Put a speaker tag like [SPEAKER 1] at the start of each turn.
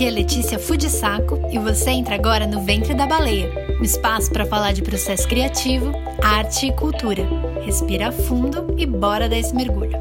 [SPEAKER 1] Aqui é Letícia Fudisaco e você entra agora no Ventre da Baleia, um espaço para falar de processo criativo, arte e cultura. Respira fundo e bora dar esse mergulho.